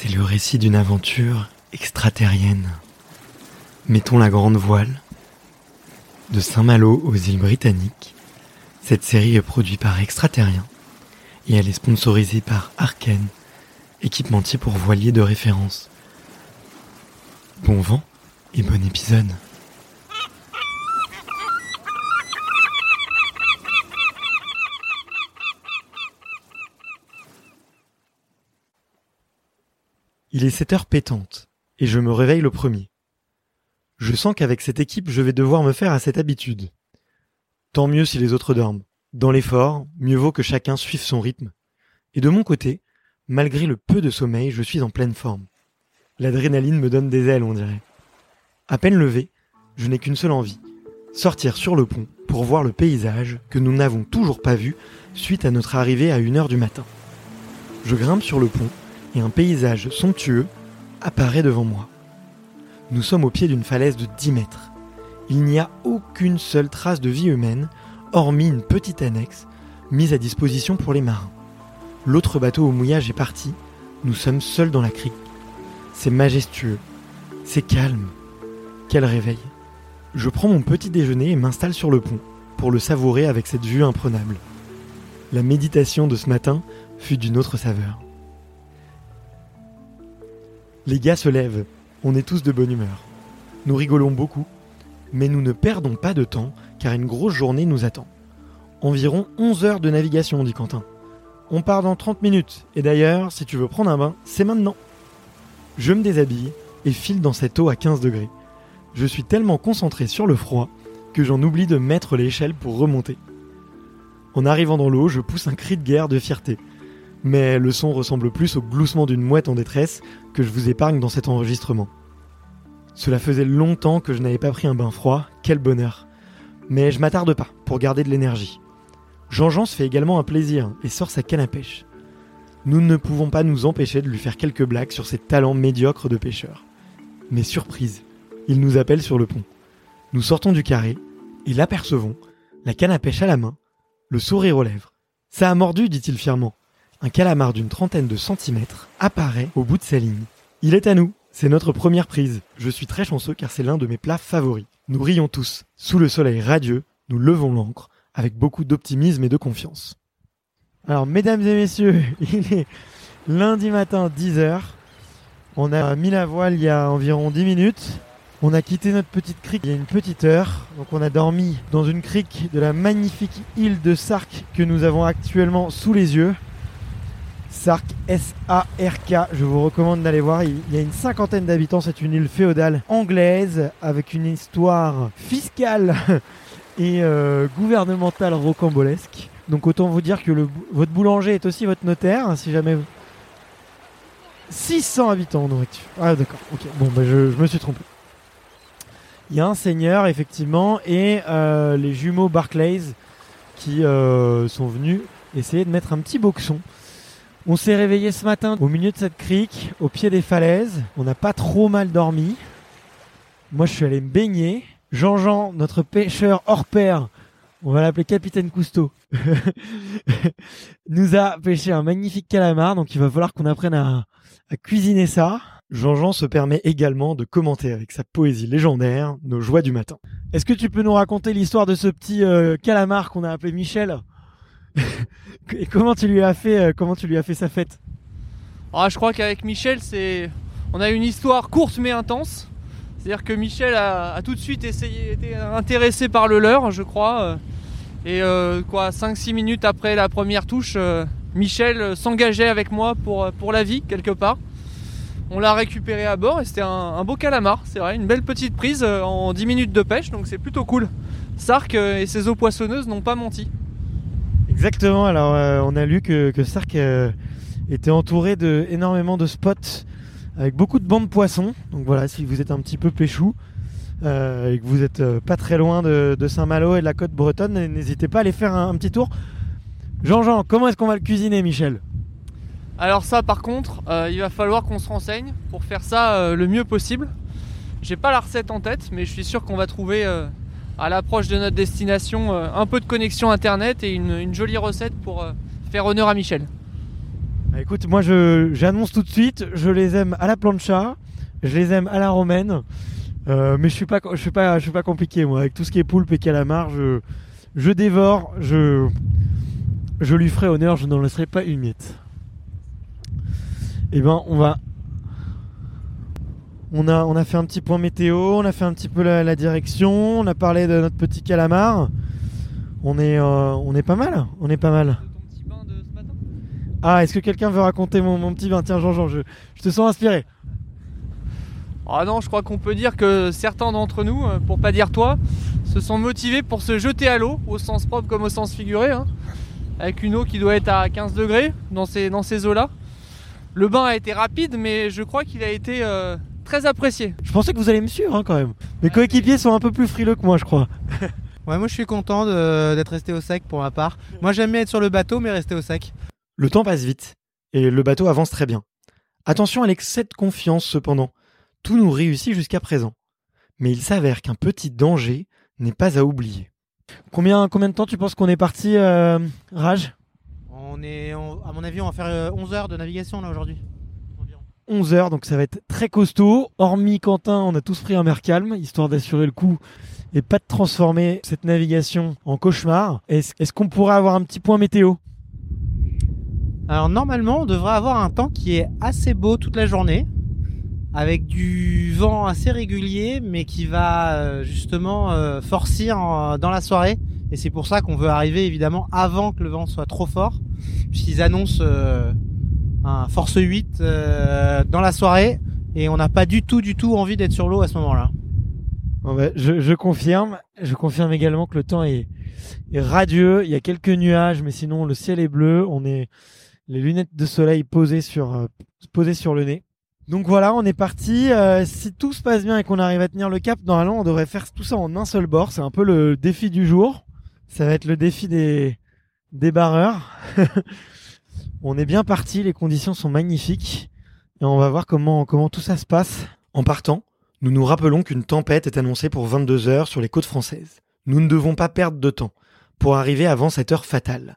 C'est le récit d'une aventure extraterrienne. Mettons la grande voile. De Saint-Malo aux îles Britanniques, cette série est produite par Extraterrien et elle est sponsorisée par Arken, équipementier pour voiliers de référence. Bon vent et bon épisode. Il est 7 heures pétantes et je me réveille le premier. Je sens qu'avec cette équipe, je vais devoir me faire à cette habitude. Tant mieux si les autres dorment. Dans l'effort, mieux vaut que chacun suive son rythme. Et de mon côté, malgré le peu de sommeil, je suis en pleine forme. L'adrénaline me donne des ailes, on dirait. À peine levé, je n'ai qu'une seule envie. Sortir sur le pont pour voir le paysage que nous n'avons toujours pas vu suite à notre arrivée à une heure du matin. Je grimpe sur le pont et un paysage somptueux apparaît devant moi. Nous sommes au pied d'une falaise de 10 mètres. Il n'y a aucune seule trace de vie humaine, hormis une petite annexe mise à disposition pour les marins. L'autre bateau au mouillage est parti, nous sommes seuls dans la crique. C'est majestueux, c'est calme. Quel réveil. Je prends mon petit déjeuner et m'installe sur le pont, pour le savourer avec cette vue imprenable. La méditation de ce matin fut d'une autre saveur. Les gars se lèvent, on est tous de bonne humeur. Nous rigolons beaucoup, mais nous ne perdons pas de temps car une grosse journée nous attend. Environ 11 heures de navigation, dit Quentin. On part dans 30 minutes, et d'ailleurs, si tu veux prendre un bain, c'est maintenant. Je me déshabille et file dans cette eau à 15 degrés. Je suis tellement concentré sur le froid que j'en oublie de mettre l'échelle pour remonter. En arrivant dans l'eau, je pousse un cri de guerre de fierté. Mais le son ressemble plus au gloussement d'une mouette en détresse que je vous épargne dans cet enregistrement. Cela faisait longtemps que je n'avais pas pris un bain froid, quel bonheur. Mais je m'attarde pas pour garder de l'énergie. Jean-Jean se fait également un plaisir et sort sa canne à pêche. Nous ne pouvons pas nous empêcher de lui faire quelques blagues sur ses talents médiocres de pêcheur. Mais surprise, il nous appelle sur le pont. Nous sortons du carré et l'apercevons, la canne à pêche à la main, le sourire aux lèvres. Ça a mordu, dit-il fièrement. Un calamar d'une trentaine de centimètres apparaît au bout de sa ligne. Il est à nous, c'est notre première prise. Je suis très chanceux car c'est l'un de mes plats favoris. Nous rions tous. Sous le soleil radieux, nous levons l'ancre avec beaucoup d'optimisme et de confiance. Alors, mesdames et messieurs, il est lundi matin 10h. On a mis la voile il y a environ 10 minutes. On a quitté notre petite crique il y a une petite heure. Donc on a dormi dans une crique de la magnifique île de Sark que nous avons actuellement sous les yeux. Sark S-A-R-K, je vous recommande d'aller voir. Il y a une cinquantaine d'habitants, c'est une île féodale anglaise avec une histoire fiscale et euh, gouvernementale rocambolesque. Donc autant vous dire que votre boulanger est aussi votre notaire, hein, si jamais... 600 habitants en. Ah d'accord, ok. Bon, bah, je, je me suis trompé. Il y a un seigneur, effectivement, et euh, les jumeaux Barclays qui euh, sont venus essayer de mettre un petit boxon. On s'est réveillé ce matin au milieu de cette crique, au pied des falaises. On n'a pas trop mal dormi. Moi, je suis allé me baigner. Jean-Jean, notre pêcheur hors pair, on va l'appeler Capitaine Cousteau, nous a pêché un magnifique calamar, donc il va falloir qu'on apprenne à, à cuisiner ça. Jean-Jean se permet également de commenter avec sa poésie légendaire nos joies du matin. Est-ce que tu peux nous raconter l'histoire de ce petit euh, calamar qu'on a appelé Michel? Et comment tu lui as fait euh, comment tu lui as fait sa fête Ah, je crois qu'avec Michel, c'est on a une histoire courte mais intense. C'est-à-dire que Michel a, tout de suite essayé, été intéressé par le leurre, je crois. euh, Et euh, quoi, 5-6 minutes après la première touche, Michel s'engageait avec moi pour, la vie, quelque part. On l'a récupéré à bord et c'était un, un beau calamar, c'est vrai, une belle petite prise en 10 minutes de pêche, donc c'est plutôt cool. Sark et ses eaux poissonneuses n'ont pas menti. Exactement, alors euh, on a lu que, Sark euh, était entouré de énormément de spots avec beaucoup de bancs de poissons. Donc voilà, si vous êtes un petit peu péchou euh, et que vous êtes pas très loin de, Saint-Malo et de la côte bretonne, n'hésitez pas à aller faire un, un petit tour. Jean-Jean, comment est-ce qu'on va le cuisiner, Michel? Alors ça par contre, il va falloir qu'on se renseigne pour faire ça le mieux possible. J'ai pas la recette en tête, mais je suis sûr qu'on va trouver à l'approche de notre destination euh, un peu de connexion internet et une, jolie recette pour euh, faire honneur à Michel. Bah, Écoute, moi j'annonce tout de suite, je les aime à la plancha, je les aime à la romaine, euh, mais je suis pas je suis pas pas compliqué moi avec tout ce qui est poulpe et calamar, je je dévore, je je lui ferai honneur, je n'en laisserai pas une miette. Et ben on va on a, on a fait un petit point météo, on a fait un petit peu la, la direction, on a parlé de notre petit calamar. On est, euh, on est pas mal, on est pas mal. Ah, est-ce que quelqu'un veut raconter mon, mon petit bain? Tiens, Jean-Jean, je, je te sens inspiré. Ah non, je crois qu'on peut dire que certains d'entre nous, euh, pour pas dire toi, se sont motivés pour se jeter à l'eau, au sens propre comme au sens figuré, hein, avec une eau qui doit être à 15 degrés dans ces, dans ces eaux-là. Le bain a été rapide, mais je crois qu'il a été euh, très apprécié. Je pensais que vous allez me suivre hein, quand même. Mes coéquipiers sont un peu plus frileux que moi, je crois. Ouais, moi je suis content d'être resté au sec pour ma part. Moi j'aime bien être sur le bateau, mais rester au sec. Le temps passe vite et le bateau avance très bien. Attention à l'excès de confiance cependant. Tout nous réussit jusqu'à présent. Mais il s'avère qu'un petit danger n'est pas à oublier. Combien, combien de temps tu penses qu'on est parti, euh, Raj? On est, on- à mon avis, on va faire euh, 11 heures de navigation là aujourd'hui. Environ. 11 heures, donc ça va être très costaud. Hormis Quentin, on a tous pris un mer calme, histoire d'assurer le coup et pas de transformer cette navigation en cauchemar. Est-ce qu'on pourrait avoir un petit point météo? Alors normalement, on devrait avoir un temps qui est assez beau toute la journée, avec du vent assez régulier, mais qui va euh, justement euh, forcir dans la soirée. Et c'est pour ça qu'on veut arriver évidemment avant que le vent soit trop fort, puisqu'ils annoncent euh, un force 8 euh, dans la soirée, et on n'a pas du tout, du tout envie d'être sur l'eau à ce moment-là. Bon, bah, je, je confirme. Je confirme également que le temps est, est radieux. Il y a quelques nuages, mais sinon le ciel est bleu. On est les lunettes de soleil posées sur euh, posées sur le nez. Donc voilà, on est parti. Euh, si tout se passe bien et qu'on arrive à tenir le cap, normalement, on devrait faire tout ça en un seul bord. C'est un peu le défi du jour. Ça va être le défi des des barreurs. on est bien parti. Les conditions sont magnifiques et on va voir comment comment tout ça se passe en partant. Nous nous rappelons qu'une tempête est annoncée pour 22 heures sur les côtes françaises. Nous ne devons pas perdre de temps pour arriver avant cette heure fatale.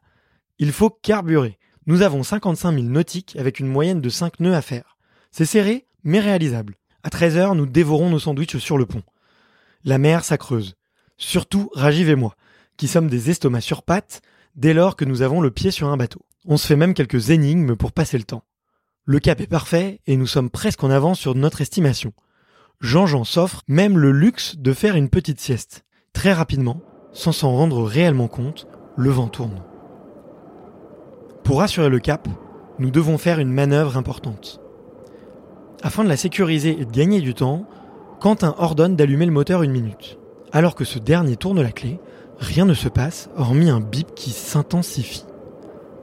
Il faut carburer. Nous avons 55 000 nautiques avec une moyenne de 5 nœuds à faire. C'est serré, mais réalisable. À 13 heures, nous dévorons nos sandwichs sur le pont. La mer s'accreuse. Surtout Rajiv et moi, qui sommes des estomacs sur pattes dès lors que nous avons le pied sur un bateau. On se fait même quelques énigmes pour passer le temps. Le cap est parfait et nous sommes presque en avance sur notre estimation. Jean-Jean s'offre même le luxe de faire une petite sieste. Très rapidement, sans s'en rendre réellement compte, le vent tourne. Pour assurer le cap, nous devons faire une manœuvre importante. Afin de la sécuriser et de gagner du temps, Quentin ordonne d'allumer le moteur une minute. Alors que ce dernier tourne la clé, rien ne se passe hormis un bip qui s'intensifie.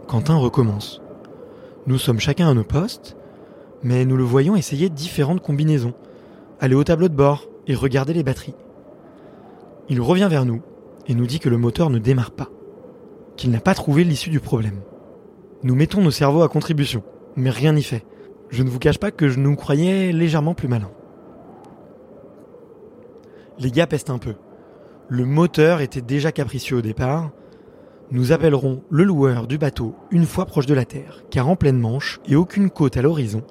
Quentin recommence. Nous sommes chacun à nos postes, mais nous le voyons essayer différentes combinaisons aller au tableau de bord et regarder les batteries. Il revient vers nous et nous dit que le moteur ne démarre pas, qu'il n'a pas trouvé l'issue du problème. Nous mettons nos cerveaux à contribution, mais rien n'y fait. Je ne vous cache pas que je nous croyais légèrement plus malins. Les gars pestent un peu. Le moteur était déjà capricieux au départ. Nous appellerons le loueur du bateau une fois proche de la Terre, car en pleine Manche et aucune côte à l'horizon,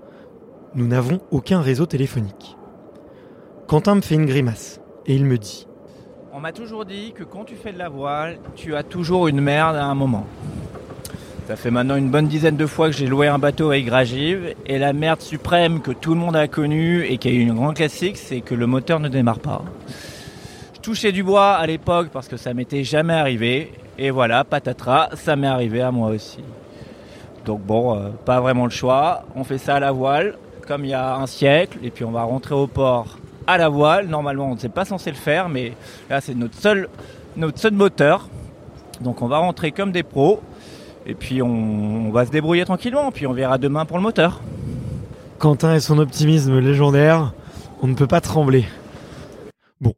nous n'avons aucun réseau téléphonique. Quentin me fait une grimace et il me dit On m'a toujours dit que quand tu fais de la voile, tu as toujours une merde à un moment. Ça fait maintenant une bonne dizaine de fois que j'ai loué un bateau avec Gragive et la merde suprême que tout le monde a connue et qui a eu une grande classique, c'est que le moteur ne démarre pas. Je touchais du bois à l'époque parce que ça m'était jamais arrivé et voilà, patatras, ça m'est arrivé à moi aussi. Donc bon, euh, pas vraiment le choix, on fait ça à la voile. comme il y a un siècle, et puis on va rentrer au port à la voile. Normalement, on n'est pas censé le faire, mais là, c'est notre seul, moteur. Donc on va rentrer comme des pros, et puis on, va se débrouiller tranquillement, puis on verra demain pour le moteur. Quentin et son optimisme légendaire, on ne peut pas trembler. Bon,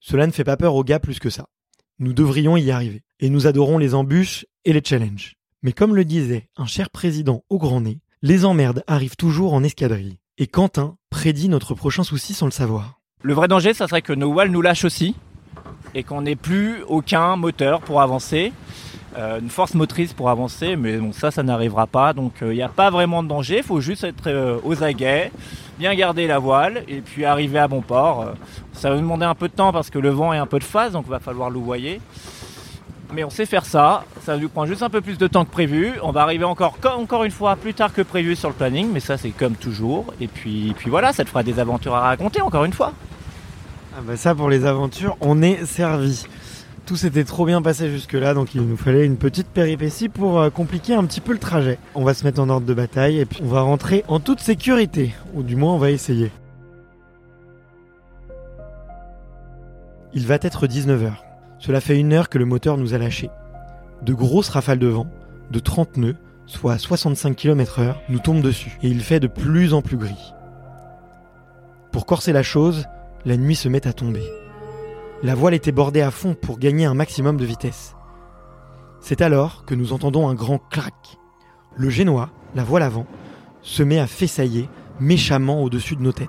cela ne fait pas peur aux gars plus que ça. Nous devrions y arriver. Et nous adorons les embûches et les challenges. Mais comme le disait un cher président au grand nez, les emmerdes arrivent toujours en escadrille. Et Quentin prédit notre prochain souci sans le savoir. Le vrai danger, ça serait que nos voiles nous lâchent aussi, et qu'on n'ait plus aucun moteur pour avancer. Euh, une force motrice pour avancer, mais bon, ça, ça n'arrivera pas. Donc il n'y a pas vraiment de danger, il faut juste être euh, aux aguets, bien garder la voile et puis arriver à bon port. Euh, ça va demander un peu de temps parce que le vent est un peu de phase, donc il va falloir louvoyer. Mais on sait faire ça, ça nous prend juste un peu plus de temps que prévu. On va arriver encore, encore une fois plus tard que prévu sur le planning, mais ça c'est comme toujours. Et puis, puis voilà, ça te fera des aventures à raconter encore une fois. Ah bah ça pour les aventures, on est servi. Tout s'était trop bien passé jusque-là, donc il nous fallait une petite péripétie pour euh, compliquer un petit peu le trajet. On va se mettre en ordre de bataille et puis on va rentrer en toute sécurité, ou du moins on va essayer. Il va être 19h. Cela fait une heure que le moteur nous a lâchés. De grosses rafales de vent, de 30 nœuds, soit 65 km/h, nous tombent dessus, et il fait de plus en plus gris. Pour corser la chose, la nuit se met à tomber. La voile était bordée à fond pour gagner un maximum de vitesse. C'est alors que nous entendons un grand clac. Le génois, la voile avant, se met à fessailler méchamment au-dessus de nos têtes.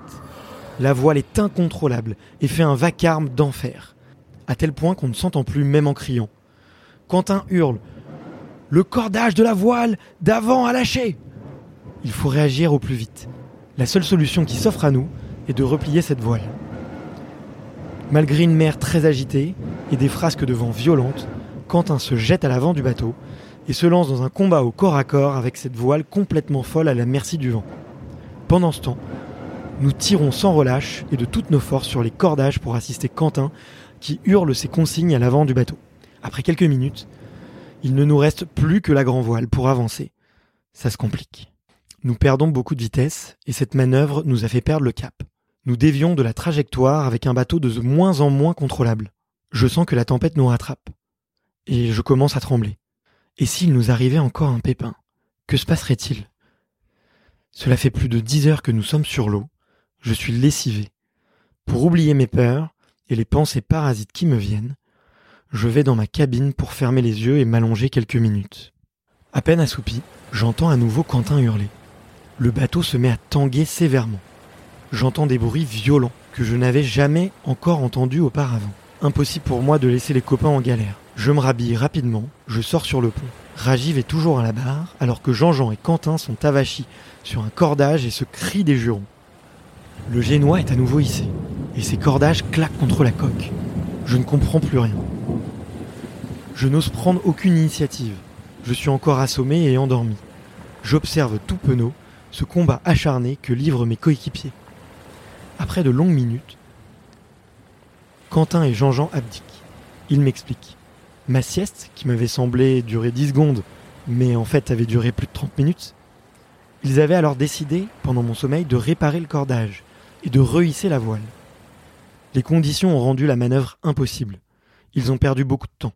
La voile est incontrôlable et fait un vacarme d'enfer, à tel point qu'on ne s'entend plus même en criant. Quentin hurle Le cordage de la voile d'avant à lâcher Il faut réagir au plus vite. La seule solution qui s'offre à nous est de replier cette voile. Malgré une mer très agitée et des frasques de vent violentes, Quentin se jette à l'avant du bateau et se lance dans un combat au corps à corps avec cette voile complètement folle à la merci du vent. Pendant ce temps, nous tirons sans relâche et de toutes nos forces sur les cordages pour assister Quentin qui hurle ses consignes à l'avant du bateau. Après quelques minutes, il ne nous reste plus que la grand voile pour avancer. Ça se complique. Nous perdons beaucoup de vitesse et cette manœuvre nous a fait perdre le cap. Nous dévions de la trajectoire avec un bateau de moins en moins contrôlable. Je sens que la tempête nous rattrape. Et je commence à trembler. Et s'il nous arrivait encore un pépin Que se passerait-il? Cela fait plus de dix heures que nous sommes sur l'eau. Je suis lessivé. Pour oublier mes peurs et les pensées parasites qui me viennent, je vais dans ma cabine pour fermer les yeux et m'allonger quelques minutes. À peine assoupi, j'entends à nouveau Quentin hurler. Le bateau se met à tanguer sévèrement j'entends des bruits violents que je n'avais jamais encore entendus auparavant. Impossible pour moi de laisser les copains en galère. Je me rhabille rapidement, je sors sur le pont. Rajiv est toujours à la barre, alors que Jean-Jean et Quentin sont avachis sur un cordage et se crient des jurons. Le génois est à nouveau hissé, et ses cordages claquent contre la coque. Je ne comprends plus rien. Je n'ose prendre aucune initiative. Je suis encore assommé et endormi. J'observe tout penaud ce combat acharné que livrent mes coéquipiers. Après de longues minutes, Quentin et Jean-Jean abdiquent. Ils m'expliquent. Ma sieste, qui m'avait semblé durer 10 secondes, mais en fait avait duré plus de 30 minutes, ils avaient alors décidé, pendant mon sommeil, de réparer le cordage et de rehisser la voile. Les conditions ont rendu la manœuvre impossible. Ils ont perdu beaucoup de temps.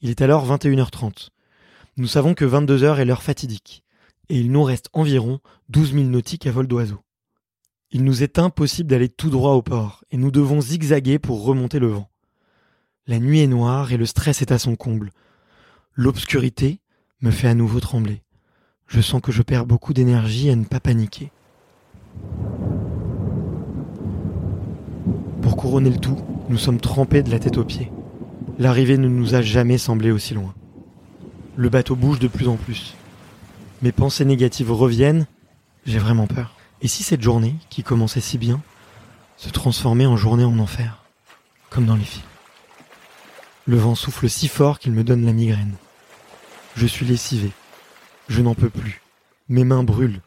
Il est alors 21h30. Nous savons que 22h est l'heure fatidique, et il nous reste environ 12 000 nautiques à vol d'oiseau. Il nous est impossible d'aller tout droit au port, et nous devons zigzaguer pour remonter le vent. La nuit est noire et le stress est à son comble. L'obscurité me fait à nouveau trembler. Je sens que je perds beaucoup d'énergie à ne pas paniquer. Pour couronner le tout, nous sommes trempés de la tête aux pieds. L'arrivée ne nous a jamais semblé aussi loin. Le bateau bouge de plus en plus. Mes pensées négatives reviennent, j'ai vraiment peur. Et si cette journée, qui commençait si bien, se transformait en journée en enfer, comme dans les films? Le vent souffle si fort qu'il me donne la migraine. Je suis lessivé. Je n'en peux plus. Mes mains brûlent.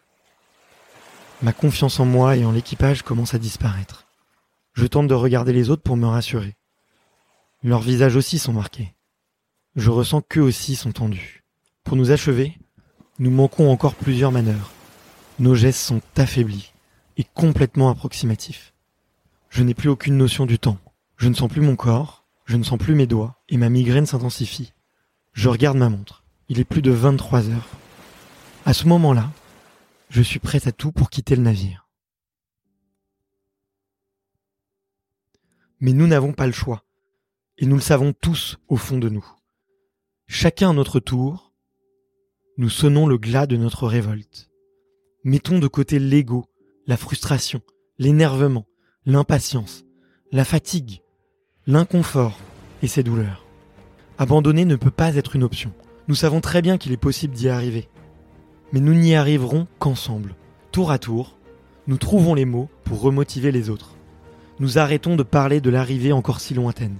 Ma confiance en moi et en l'équipage commence à disparaître. Je tente de regarder les autres pour me rassurer. Leurs visages aussi sont marqués. Je ressens qu'eux aussi sont tendus. Pour nous achever, nous manquons encore plusieurs manœuvres. Nos gestes sont affaiblis. est complètement approximatif. Je n'ai plus aucune notion du temps. Je ne sens plus mon corps, je ne sens plus mes doigts, et ma migraine s'intensifie. Je regarde ma montre. Il est plus de 23 heures. À ce moment-là, je suis prêt à tout pour quitter le navire. Mais nous n'avons pas le choix. Et nous le savons tous au fond de nous. Chacun à notre tour, nous sonnons le glas de notre révolte. Mettons de côté l'ego, la frustration, l'énervement, l'impatience, la fatigue, l'inconfort et ses douleurs. Abandonner ne peut pas être une option. Nous savons très bien qu'il est possible d'y arriver. Mais nous n'y arriverons qu'ensemble. Tour à tour, nous trouvons les mots pour remotiver les autres. Nous arrêtons de parler de l'arrivée encore si lointaine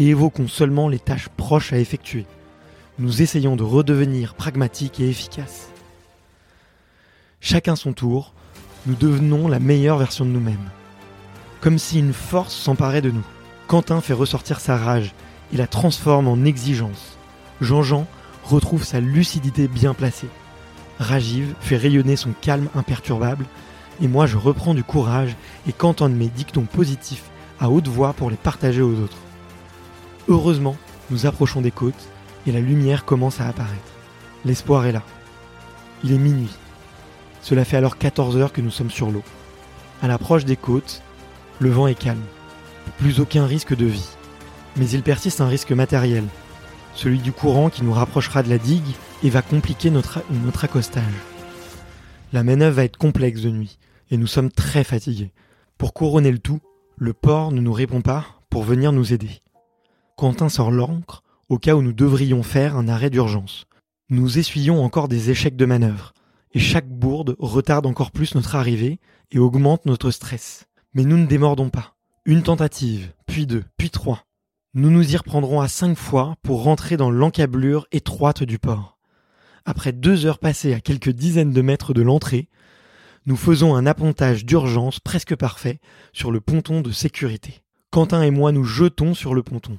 et évoquons seulement les tâches proches à effectuer. Nous essayons de redevenir pragmatiques et efficaces. Chacun son tour, nous devenons la meilleure version de nous-mêmes. Comme si une force s'emparait de nous. Quentin fait ressortir sa rage et la transforme en exigence. Jean-Jean retrouve sa lucidité bien placée. Rajiv fait rayonner son calme imperturbable et moi je reprends du courage et cantonne mes dictons positifs à haute voix pour les partager aux autres. Heureusement, nous approchons des côtes et la lumière commence à apparaître. L'espoir est là. Il est minuit. Cela fait alors 14 heures que nous sommes sur l'eau. À l'approche des côtes, le vent est calme. Plus aucun risque de vie. Mais il persiste un risque matériel, celui du courant qui nous rapprochera de la digue et va compliquer notre, notre accostage. La manœuvre va être complexe de nuit, et nous sommes très fatigués. Pour couronner le tout, le port ne nous répond pas pour venir nous aider. Quentin sort l'ancre au cas où nous devrions faire un arrêt d'urgence. Nous essuyons encore des échecs de manœuvre, chaque bourde retarde encore plus notre arrivée et augmente notre stress. Mais nous ne démordons pas. Une tentative, puis deux, puis trois. Nous nous y reprendrons à cinq fois pour rentrer dans l'encablure étroite du port. Après deux heures passées à quelques dizaines de mètres de l'entrée, nous faisons un appontage d'urgence presque parfait sur le ponton de sécurité. Quentin et moi nous jetons sur le ponton.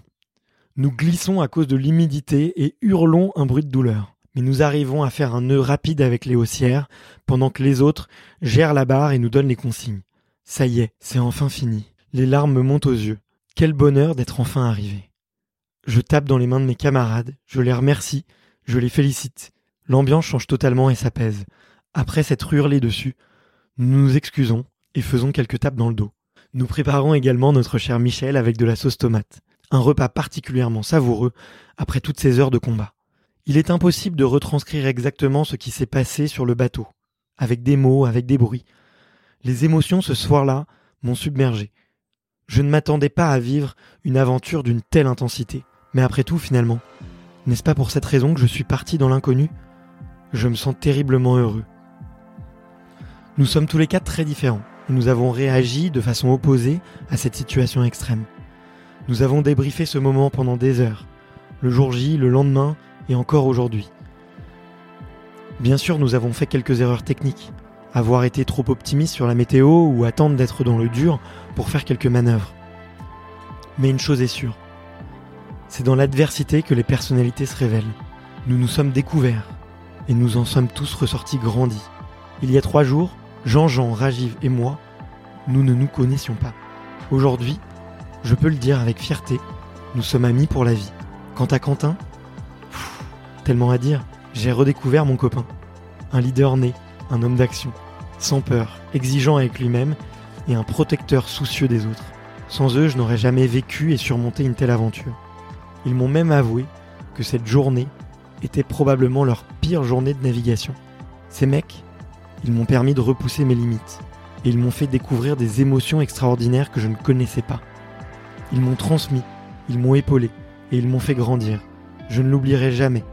Nous glissons à cause de l'humidité et hurlons un bruit de douleur. Mais nous arrivons à faire un nœud rapide avec les haussières, pendant que les autres gèrent la barre et nous donnent les consignes. Ça y est, c'est enfin fini. Les larmes me montent aux yeux. Quel bonheur d'être enfin arrivé. Je tape dans les mains de mes camarades, je les remercie, je les félicite. L'ambiance change totalement et s'apaise. Après s'être hurlé dessus, nous nous excusons et faisons quelques tapes dans le dos. Nous préparons également notre cher Michel avec de la sauce tomate. Un repas particulièrement savoureux après toutes ces heures de combat. Il est impossible de retranscrire exactement ce qui s'est passé sur le bateau, avec des mots, avec des bruits. Les émotions ce soir-là m'ont submergé. Je ne m'attendais pas à vivre une aventure d'une telle intensité. Mais après tout, finalement, n'est-ce pas pour cette raison que je suis parti dans l'inconnu? Je me sens terriblement heureux. Nous sommes tous les quatre très différents nous avons réagi de façon opposée à cette situation extrême. Nous avons débriefé ce moment pendant des heures, le jour J, le lendemain et encore aujourd'hui. Bien sûr, nous avons fait quelques erreurs techniques, avoir été trop optimiste sur la météo ou attendre d'être dans le dur pour faire quelques manœuvres. Mais une chose est sûre, c'est dans l'adversité que les personnalités se révèlent. Nous nous sommes découverts, et nous en sommes tous ressortis grandis. Il y a trois jours, Jean-Jean, Rajiv et moi, nous ne nous connaissions pas. Aujourd'hui, je peux le dire avec fierté, nous sommes amis pour la vie. Quant à Quentin, tellement à dire, j'ai redécouvert mon copain. Un leader né, un homme d'action, sans peur, exigeant avec lui-même et un protecteur soucieux des autres. Sans eux, je n'aurais jamais vécu et surmonté une telle aventure. Ils m'ont même avoué que cette journée était probablement leur pire journée de navigation. Ces mecs, ils m'ont permis de repousser mes limites, et ils m'ont fait découvrir des émotions extraordinaires que je ne connaissais pas. Ils m'ont transmis, ils m'ont épaulé, et ils m'ont fait grandir. Je ne l'oublierai jamais.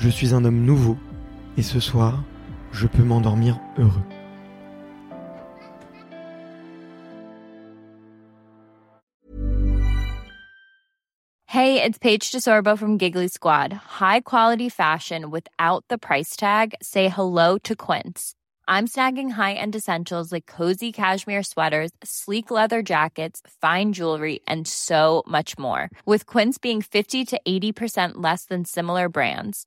Je suis un homme nouveau, et ce soir, je peux m'endormir heureux. Hey, it's Paige DeSorbo from Giggly Squad. High quality fashion without the price tag. Say hello to Quince. I'm snagging high-end essentials like cozy cashmere sweaters, sleek leather jackets, fine jewelry, and so much more. With Quince being 50 to 80% less than similar brands